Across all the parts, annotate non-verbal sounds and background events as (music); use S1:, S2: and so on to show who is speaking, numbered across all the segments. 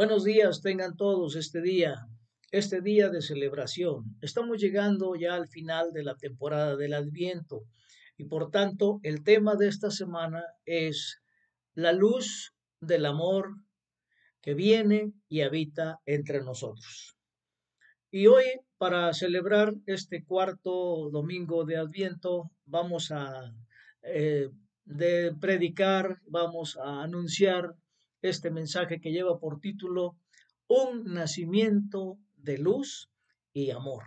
S1: Buenos días tengan todos este día, este día de celebración. Estamos llegando ya al final de la temporada del Adviento y por tanto el tema de esta semana es la luz del amor que viene y habita entre nosotros. Y hoy, para celebrar este cuarto domingo de Adviento, vamos a eh, de predicar, vamos a anunciar este mensaje que lleva por título Un nacimiento de luz y amor.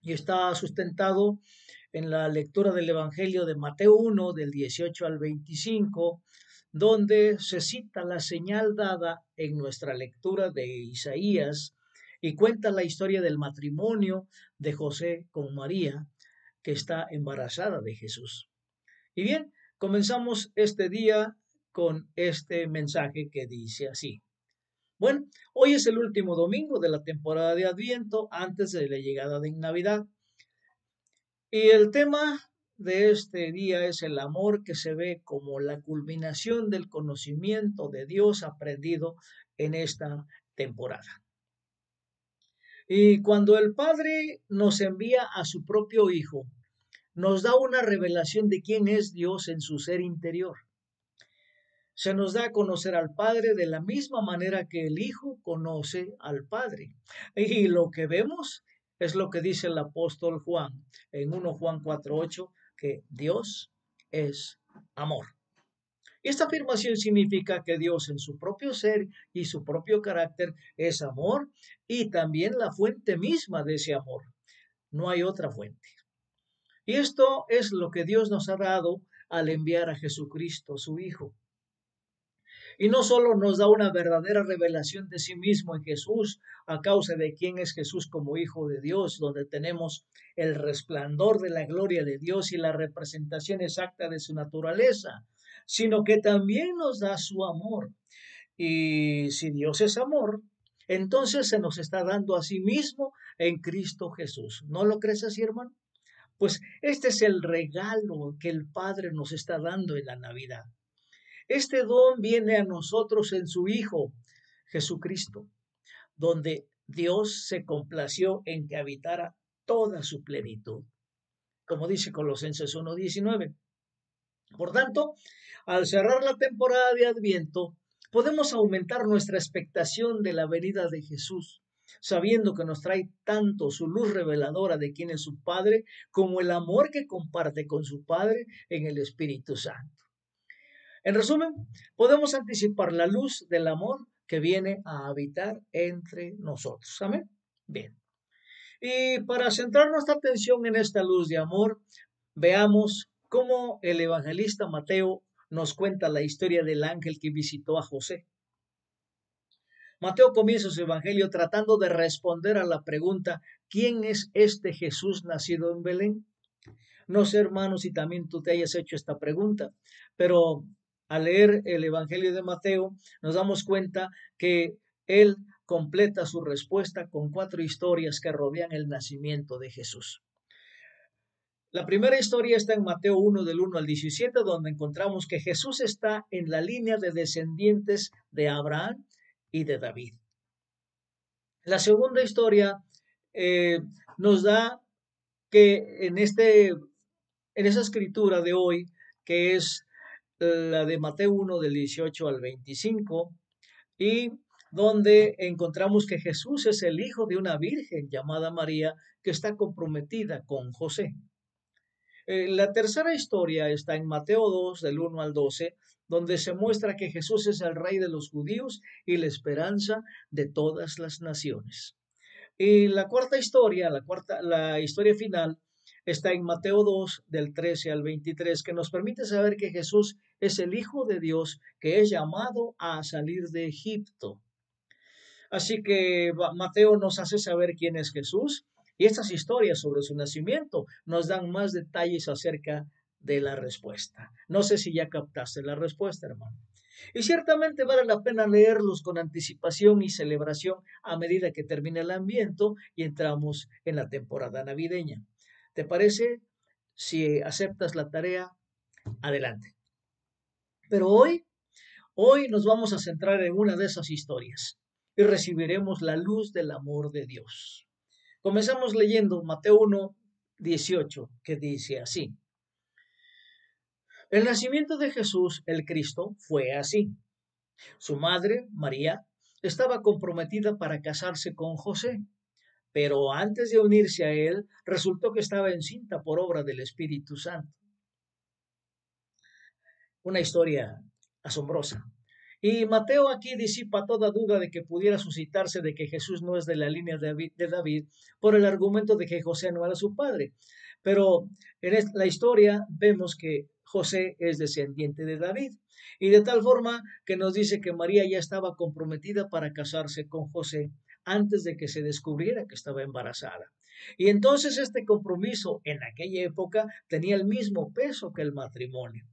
S1: Y está sustentado en la lectura del Evangelio de Mateo 1, del 18 al 25, donde se cita la señal dada en nuestra lectura de Isaías y cuenta la historia del matrimonio de José con María, que está embarazada de Jesús. Y bien, comenzamos este día con este mensaje que dice así. Bueno, hoy es el último domingo de la temporada de Adviento antes de la llegada de Navidad. Y el tema de este día es el amor que se ve como la culminación del conocimiento de Dios aprendido en esta temporada. Y cuando el Padre nos envía a su propio Hijo, nos da una revelación de quién es Dios en su ser interior se nos da a conocer al Padre de la misma manera que el Hijo conoce al Padre. Y lo que vemos es lo que dice el apóstol Juan en 1 Juan 4.8, que Dios es amor. Y esta afirmación significa que Dios en su propio ser y su propio carácter es amor y también la fuente misma de ese amor. No hay otra fuente. Y esto es lo que Dios nos ha dado al enviar a Jesucristo, su Hijo. Y no solo nos da una verdadera revelación de sí mismo en Jesús a causa de quién es Jesús como Hijo de Dios, donde tenemos el resplandor de la gloria de Dios y la representación exacta de su naturaleza, sino que también nos da su amor. Y si Dios es amor, entonces se nos está dando a sí mismo en Cristo Jesús. ¿No lo crees así, hermano? Pues este es el regalo que el Padre nos está dando en la Navidad. Este don viene a nosotros en su Hijo, Jesucristo, donde Dios se complació en que habitara toda su plenitud, como dice Colosenses 1.19. Por tanto, al cerrar la temporada de Adviento, podemos aumentar nuestra expectación de la venida de Jesús, sabiendo que nos trae tanto su luz reveladora de quién es su Padre, como el amor que comparte con su Padre en el Espíritu Santo. En resumen, podemos anticipar la luz del amor que viene a habitar entre nosotros. Amén. Bien. Y para centrar nuestra atención en esta luz de amor, veamos cómo el evangelista Mateo nos cuenta la historia del ángel que visitó a José. Mateo comienza su evangelio tratando de responder a la pregunta, ¿quién es este Jesús nacido en Belén? No sé, hermanos, si también tú te hayas hecho esta pregunta, pero al leer el Evangelio de Mateo, nos damos cuenta que él completa su respuesta con cuatro historias que rodean el nacimiento de Jesús. La primera historia está en Mateo 1 del 1 al 17, donde encontramos que Jesús está en la línea de descendientes de Abraham y de David. La segunda historia eh, nos da que en, este, en esa escritura de hoy, que es la de Mateo 1 del 18 al 25, y donde encontramos que Jesús es el hijo de una virgen llamada María que está comprometida con José. Eh, la tercera historia está en Mateo 2 del 1 al 12, donde se muestra que Jesús es el rey de los judíos y la esperanza de todas las naciones. Y la cuarta historia, la cuarta, la historia final, está en Mateo 2 del 13 al 23, que nos permite saber que Jesús es el Hijo de Dios que es llamado a salir de Egipto. Así que Mateo nos hace saber quién es Jesús y estas historias sobre su nacimiento nos dan más detalles acerca de la respuesta. No sé si ya captaste la respuesta, hermano. Y ciertamente vale la pena leerlos con anticipación y celebración a medida que termine el ambiente y entramos en la temporada navideña. ¿Te parece? Si aceptas la tarea, adelante. Pero hoy, Hoy nos vamos a centrar en una de esas historias y recibiremos la luz del amor de Dios. Comenzamos leyendo Mateo 1, 18, que dice así. El nacimiento de Jesús, el Cristo, fue así. Su madre, María, estaba comprometida para casarse con José, pero antes de unirse a él, resultó que estaba encinta por obra del Espíritu Santo. Una historia asombrosa. Y Mateo aquí disipa toda duda de que pudiera suscitarse de que Jesús no es de la línea de David por el argumento de que José no era su padre. Pero en la historia vemos que José es descendiente de David. Y de tal forma que nos dice que María ya estaba comprometida para casarse con José antes de que se descubriera que estaba embarazada. Y entonces este compromiso en aquella época tenía el mismo peso que el matrimonio.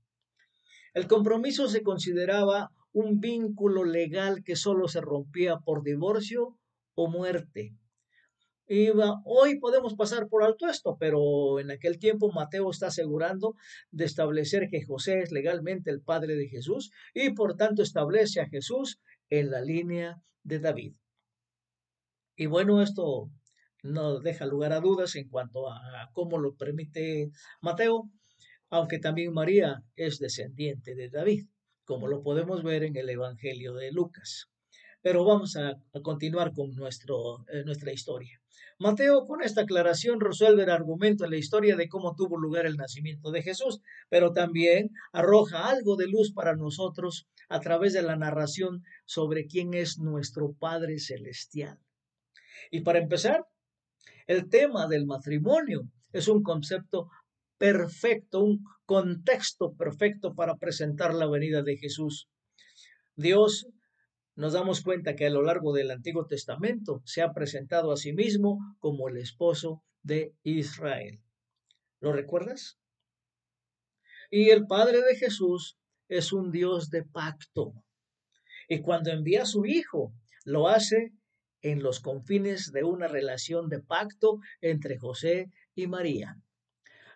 S1: El compromiso se consideraba un vínculo legal que solo se rompía por divorcio o muerte. Y hoy podemos pasar por alto esto, pero en aquel tiempo Mateo está asegurando de establecer que José es legalmente el padre de Jesús y por tanto establece a Jesús en la línea de David. Y bueno, esto no deja lugar a dudas en cuanto a cómo lo permite Mateo, aunque también María es descendiente de David como lo podemos ver en el Evangelio de Lucas. Pero vamos a, continuar con nuestro, eh, nuestra historia. Mateo con esta aclaración resuelve el argumento en la historia de cómo tuvo lugar el nacimiento de Jesús, pero también arroja algo de luz para nosotros a través de la narración sobre quién es nuestro Padre Celestial. Y para empezar, el tema del matrimonio es un concepto perfecto, un contexto perfecto para presentar la venida de Jesús. Dios nos damos cuenta que a lo largo del Antiguo Testamento se ha presentado a sí mismo como el esposo de Israel. ¿Lo recuerdas? Y el Padre de Jesús es un Dios de pacto. Y cuando envía a su Hijo, lo hace en los confines de una relación de pacto entre José y María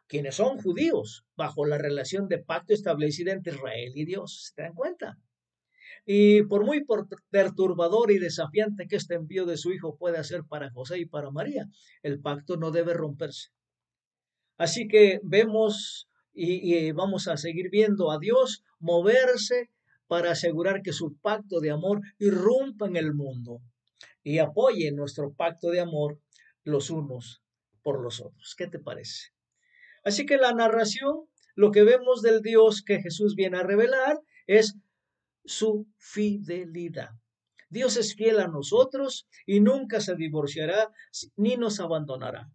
S1: quienes son judíos, bajo la relación de pacto establecida entre Israel y Dios. ¿Se dan cuenta? Y por muy perturbador y desafiante que este envío de su hijo pueda ser para José y para María, el pacto no debe romperse. Así que vemos y, y vamos a seguir viendo a Dios moverse para asegurar que su pacto de amor irrumpa en el mundo y apoye nuestro pacto de amor los unos por los otros. ¿Qué te parece? Así que la narración, lo que vemos del Dios que Jesús viene a revelar es su fidelidad. Dios es fiel a nosotros y nunca se divorciará ni nos abandonará.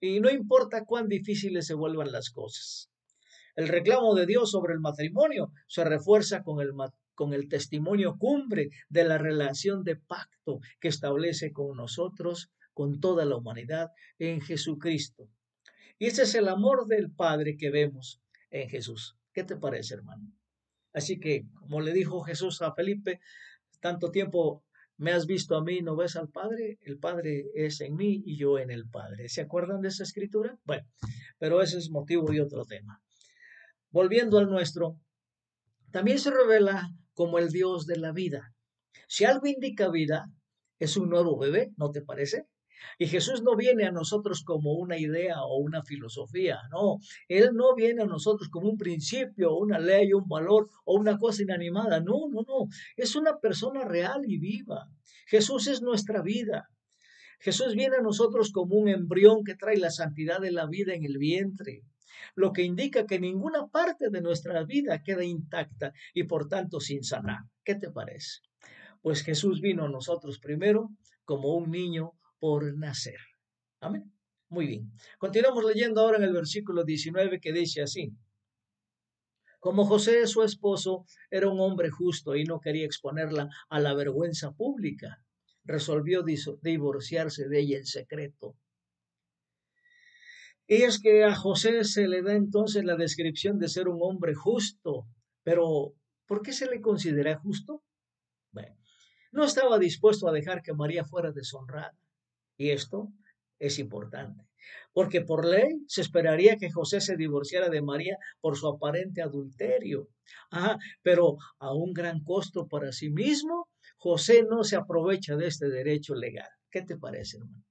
S1: Y no importa cuán difíciles se vuelvan las cosas. El reclamo de Dios sobre el matrimonio se refuerza con el, con el testimonio cumbre de la relación de pacto que establece con nosotros, con toda la humanidad, en Jesucristo. Y ese es el amor del Padre que vemos en Jesús. ¿Qué te parece, hermano? Así que, como le dijo Jesús a Felipe, tanto tiempo me has visto a mí, no ves al Padre, el Padre es en mí y yo en el Padre. ¿Se acuerdan de esa escritura? Bueno, pero ese es motivo de otro tema. Volviendo al nuestro, también se revela como el Dios de la vida. Si algo indica vida, es un nuevo bebé, ¿no te parece? Y Jesús no viene a nosotros como una idea o una filosofía, no. Él no viene a nosotros como un principio, una ley, un valor o una cosa inanimada. No, no, no. Es una persona real y viva. Jesús es nuestra vida. Jesús viene a nosotros como un embrión que trae la santidad de la vida en el vientre, lo que indica que ninguna parte de nuestra vida queda intacta y por tanto sin sanar. ¿Qué te parece? Pues Jesús vino a nosotros primero como un niño por nacer. Amén. Muy bien. Continuamos leyendo ahora en el versículo 19 que dice así. Como José, su esposo, era un hombre justo y no quería exponerla a la vergüenza pública, resolvió divorciarse de ella en secreto. Y es que a José se le da entonces la descripción de ser un hombre justo, pero ¿por qué se le considera justo? Bueno, no estaba dispuesto a dejar que María fuera deshonrada. Y esto es importante. porque por ley se esperaría que José se divorciara de María por su aparente adulterio. Ajá, pero a un gran costo para sí mismo, José no se aprovecha de este derecho legal. ¿Qué te parece, hermano?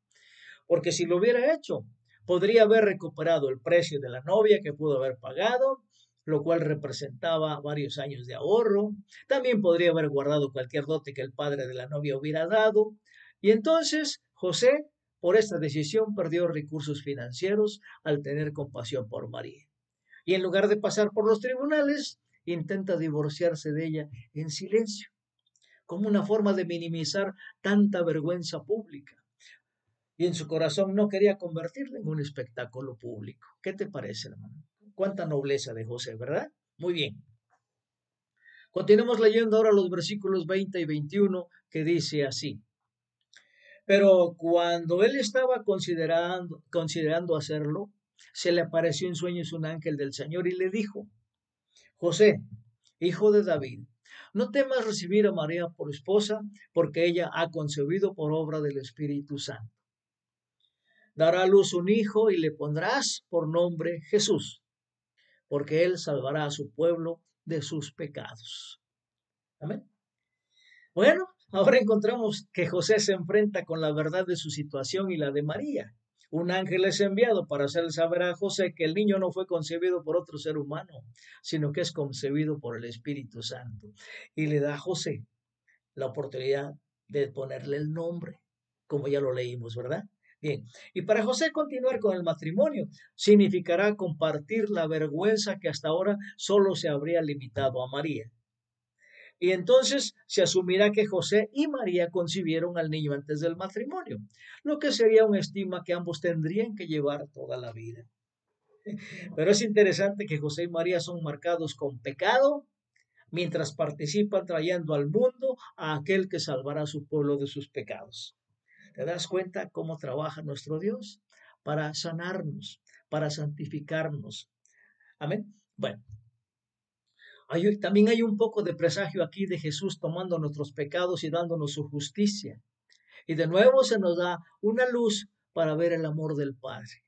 S1: Porque si lo hubiera hecho, podría haber recuperado el precio de la novia que pudo haber pagado, lo cual representaba varios años de ahorro. También podría haber guardado cualquier dote que el padre de la novia hubiera dado. Y entonces José por esta decisión perdió recursos financieros al tener compasión por María. Y en lugar de pasar por los tribunales, intenta divorciarse de ella en silencio, como una forma de minimizar tanta vergüenza pública. Y en su corazón no quería convertirla en un espectáculo público. ¿Qué te parece, hermano? Cuánta nobleza de José, ¿verdad? Muy bien. Continuemos leyendo ahora los versículos 20 y 21 que dice así. Pero cuando él estaba considerando, considerando hacerlo, se le apareció en sueños un ángel del Señor y le dijo, José, hijo de David, no temas recibir a María por esposa, porque ella ha concebido por obra del Espíritu Santo. Dará a luz un hijo y le pondrás por nombre Jesús, porque él salvará a su pueblo de sus pecados. Amén. Bueno, Ahora encontramos que José se enfrenta con la verdad de su situación y la de María. Un ángel es enviado para hacer saber a José que el niño no fue concebido por otro ser humano, sino que es concebido por el Espíritu Santo. Y le da a José la oportunidad de ponerle el nombre, como ya lo leímos, ¿verdad? Bien, y para José continuar con el matrimonio significará compartir la vergüenza que hasta ahora solo se habría limitado a María. Y entonces se asumirá que José y María concibieron al niño antes del matrimonio, lo que sería un estima que ambos tendrían que llevar toda la vida. (laughs) Pero es interesante que José y María son marcados con pecado mientras participan trayendo al mundo a aquel que salvará a su pueblo de sus pecados. ¿Te das cuenta cómo trabaja nuestro Dios? Para sanarnos, para santificarnos. Amén. Bueno, también hay un poco de presagio aquí de Jesús tomando nuestros pecados y dándonos su justicia. Y de nuevo se nos da una luz para ver el amor del Padre.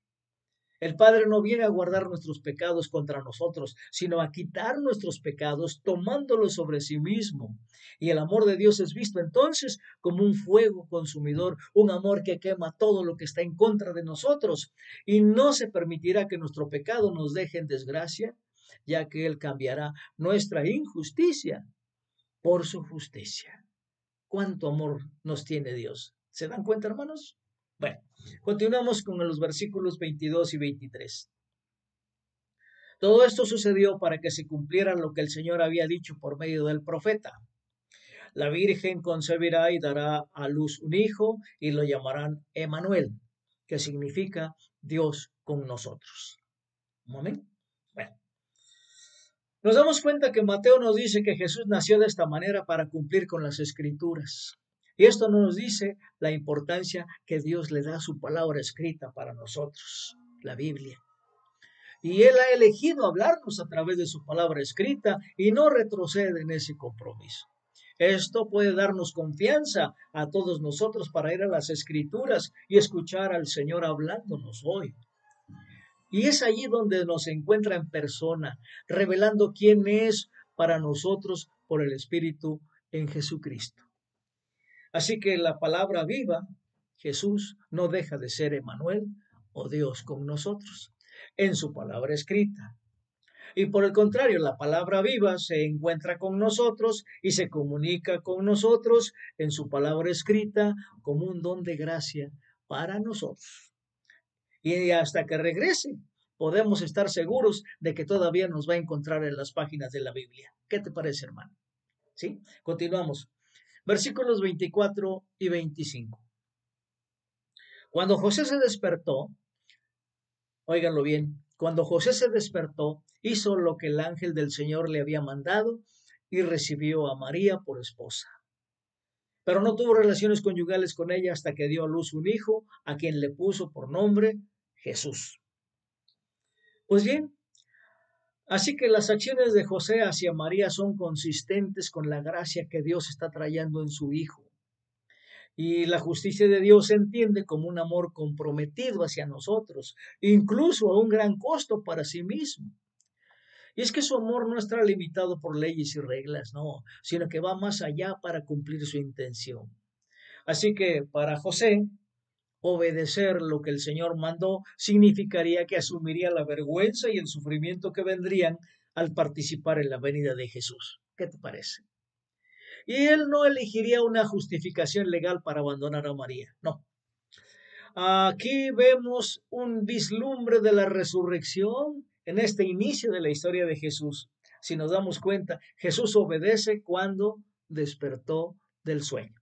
S1: El Padre no viene a guardar nuestros pecados contra nosotros, sino a quitar nuestros pecados tomándolos sobre sí mismo. Y el amor de Dios es visto entonces como un fuego consumidor, un amor que quema todo lo que está en contra de nosotros. Y no se permitirá que nuestro pecado nos deje en desgracia, ya que Él cambiará nuestra injusticia por su justicia. ¿Cuánto amor nos tiene Dios? ¿Se dan cuenta, hermanos? Bueno, continuamos con los versículos 22 y 23. Todo esto sucedió para que se cumpliera lo que el Señor había dicho por medio del profeta. La Virgen concebirá y dará a luz un hijo y lo llamarán Emanuel, que significa Dios con nosotros. Amén. Nos damos cuenta que Mateo nos dice que Jesús nació de esta manera para cumplir con las escrituras. Y esto nos dice la importancia que Dios le da a su palabra escrita para nosotros, la Biblia. Y Él ha elegido hablarnos a través de su palabra escrita y no retrocede en ese compromiso. Esto puede darnos confianza a todos nosotros para ir a las escrituras y escuchar al Señor hablándonos hoy. Y es allí donde nos encuentra en persona, revelando quién es para nosotros por el Espíritu en Jesucristo. Así que la palabra viva, Jesús, no deja de ser Emanuel o Dios con nosotros en su palabra escrita. Y por el contrario, la palabra viva se encuentra con nosotros y se comunica con nosotros en su palabra escrita como un don de gracia para nosotros y hasta que regrese podemos estar seguros de que todavía nos va a encontrar en las páginas de la Biblia. ¿Qué te parece, hermano? ¿Sí? Continuamos. Versículos 24 y 25. Cuando José se despertó, óiganlo bien, cuando José se despertó, hizo lo que el ángel del Señor le había mandado y recibió a María por esposa pero no tuvo relaciones conyugales con ella hasta que dio a luz un hijo, a quien le puso por nombre Jesús. Pues bien, así que las acciones de José hacia María son consistentes con la gracia que Dios está trayendo en su Hijo. Y la justicia de Dios se entiende como un amor comprometido hacia nosotros, incluso a un gran costo para sí mismo. Y es que su amor no está limitado por leyes y reglas, no, sino que va más allá para cumplir su intención. Así que para José, obedecer lo que el Señor mandó significaría que asumiría la vergüenza y el sufrimiento que vendrían al participar en la venida de Jesús. ¿Qué te parece? Y él no elegiría una justificación legal para abandonar a María, no. Aquí vemos un vislumbre de la resurrección en este inicio de la historia de Jesús. Si nos damos cuenta, Jesús obedece cuando despertó del sueño.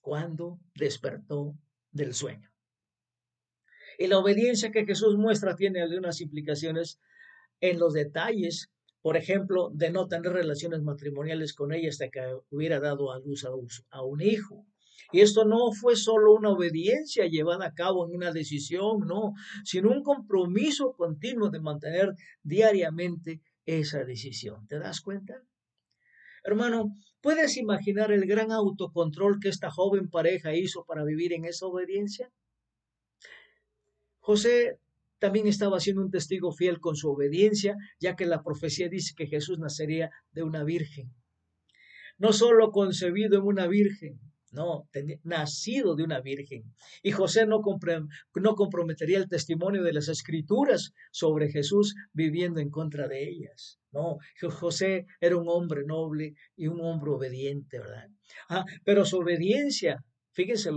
S1: Cuando despertó del sueño. Y la obediencia que Jesús muestra tiene algunas implicaciones en los detalles, por ejemplo, de no tener relaciones matrimoniales con ella hasta que hubiera dado a luz a un hijo. Y esto no fue solo una obediencia llevada a cabo en una decisión, no, sino un compromiso continuo de mantener diariamente esa decisión. ¿Te das cuenta? Hermano, ¿puedes imaginar el gran autocontrol que esta joven pareja hizo para vivir en esa obediencia? José también estaba siendo un testigo fiel con su obediencia, ya que la profecía dice que Jesús nacería de una virgen. No solo concebido en una virgen, no, nacido de una virgen. Y José no, comprometería el testimonio de las escrituras sobre Jesús viviendo en contra de ellas. No, José era un hombre noble y un hombre obediente, ¿verdad? Ah, pero su obediencia, fíjense,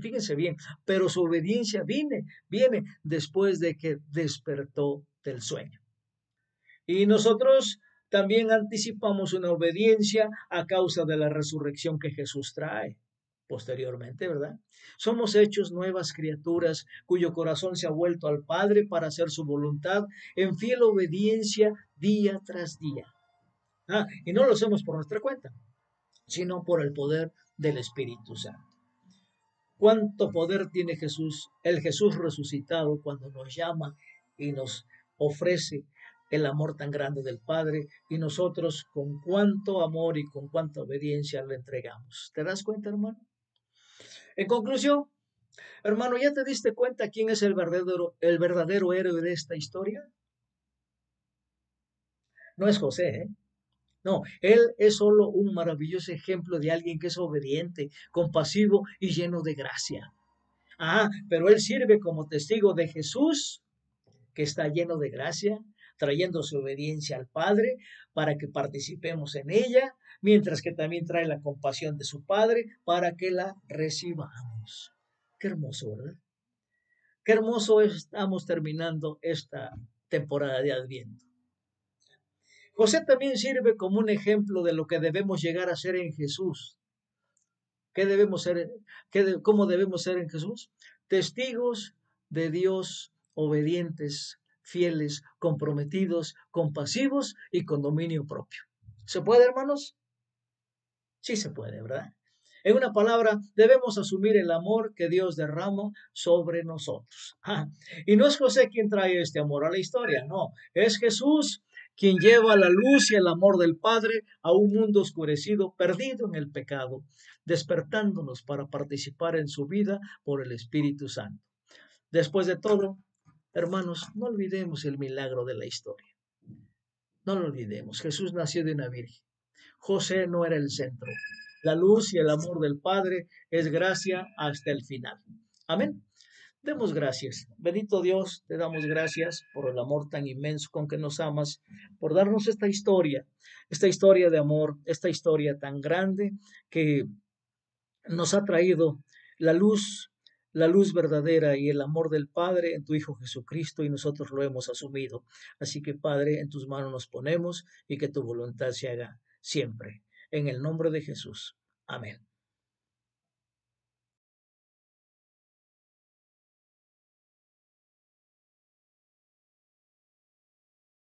S1: fíjense bien, pero su obediencia viene, viene después de que despertó del sueño. Y nosotros también anticipamos una obediencia a causa de la resurrección que Jesús trae posteriormente, ¿verdad? Somos hechos nuevas criaturas cuyo corazón se ha vuelto al Padre para hacer su voluntad en fiel obediencia día tras día. Ah, y no lo hacemos por nuestra cuenta, sino por el poder del Espíritu Santo. ¿Cuánto poder tiene Jesús, el Jesús resucitado, cuando nos llama y nos ofrece el amor tan grande del Padre y nosotros con cuánto amor y con cuánta obediencia le entregamos? ¿Te das cuenta, hermano? En conclusión, hermano, ¿ya te diste cuenta quién es el verdadero, el verdadero héroe de esta historia? No es José, ¿eh? No, él es solo un maravilloso ejemplo de alguien que es obediente, compasivo y lleno de gracia. Ah, pero él sirve como testigo de Jesús, que está lleno de gracia, trayendo su obediencia al Padre para que participemos en ella mientras que también trae la compasión de su Padre para que la recibamos. Qué hermoso, ¿verdad? Qué hermoso estamos terminando esta temporada de Adviento. José también sirve como un ejemplo de lo que debemos llegar a ser en Jesús. ¿Qué debemos ser? Qué ¿Cómo debemos ser en Jesús? Testigos de Dios obedientes, fieles, comprometidos, compasivos y con dominio propio. ¿Se puede, hermanos? Sí se puede, ¿verdad? En una palabra, debemos asumir el amor que Dios derrama sobre nosotros. Ah, y no es José quien trae este amor a la historia, no, es Jesús quien lleva la luz y el amor del Padre a un mundo oscurecido, perdido en el pecado, despertándonos para participar en su vida por el Espíritu Santo. Después de todo, hermanos, no olvidemos el milagro de la historia. No lo olvidemos, Jesús nació de una virgen. José no era el centro. La luz y el amor del Padre es gracia hasta el final. Amén. Demos gracias. Bendito Dios, te damos gracias por el amor tan inmenso con que nos amas, por darnos esta historia, esta historia de amor, esta historia tan grande que nos ha traído la luz, la luz verdadera y el amor del Padre en tu Hijo Jesucristo y nosotros lo hemos asumido. Así que Padre, en tus manos nos ponemos y que tu voluntad se haga siempre. En el nombre de Jesús. Amén.